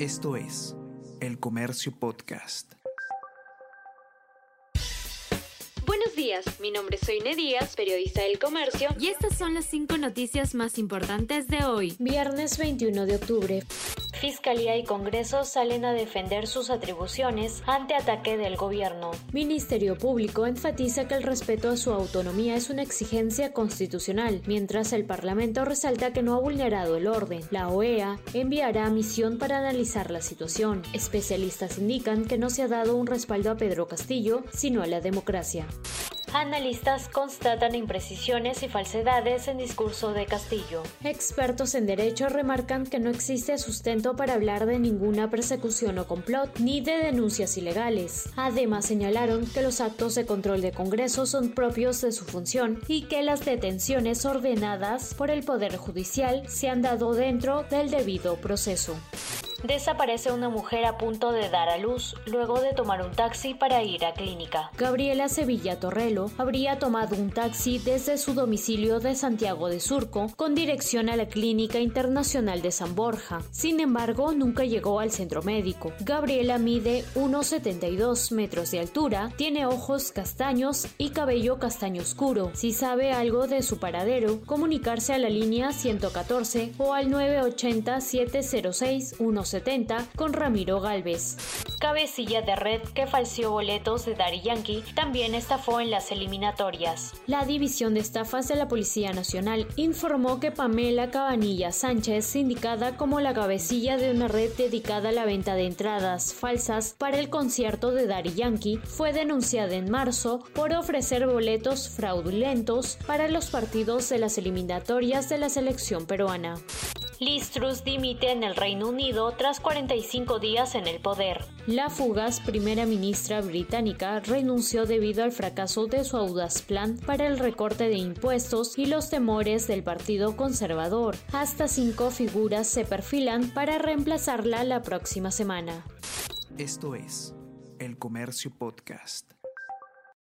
Esto es El Comercio Podcast. Buenos días, mi nombre es Soine Díaz, periodista del Comercio, y estas son las cinco noticias más importantes de hoy, viernes 21 de octubre. Fiscalía y Congreso salen a defender sus atribuciones ante ataque del gobierno. Ministerio Público enfatiza que el respeto a su autonomía es una exigencia constitucional, mientras el Parlamento resalta que no ha vulnerado el orden. La OEA enviará misión para analizar la situación. Especialistas indican que no se ha dado un respaldo a Pedro Castillo, sino a la democracia. Analistas constatan imprecisiones y falsedades en discurso de Castillo. Expertos en derecho remarcan que no existe sustento para hablar de ninguna persecución o complot, ni de denuncias ilegales. Además señalaron que los actos de control de Congreso son propios de su función y que las detenciones ordenadas por el Poder Judicial se han dado dentro del debido proceso. Desaparece una mujer a punto de dar a luz luego de tomar un taxi para ir a clínica. Gabriela Sevilla Torrelo habría tomado un taxi desde su domicilio de Santiago de Surco con dirección a la Clínica Internacional de San Borja. Sin embargo, nunca llegó al centro médico. Gabriela mide 1,72 metros de altura, tiene ojos castaños y cabello castaño oscuro. Si sabe algo de su paradero, comunicarse a la línea 114 o al 980 706 1 con Ramiro Galvez. Cabecilla de red que falseó boletos de Dari Yankee también estafó en las eliminatorias. La División de Estafas de la Policía Nacional informó que Pamela Cabanilla Sánchez, indicada como la cabecilla de una red dedicada a la venta de entradas falsas para el concierto de Dari Yankee, fue denunciada en marzo por ofrecer boletos fraudulentos para los partidos de las eliminatorias de la selección peruana. Listrus dimite en el Reino Unido tras 45 días en el poder. La fugaz primera ministra británica renunció debido al fracaso de su audaz plan para el recorte de impuestos y los temores del Partido Conservador. Hasta cinco figuras se perfilan para reemplazarla la próxima semana. Esto es El Comercio Podcast.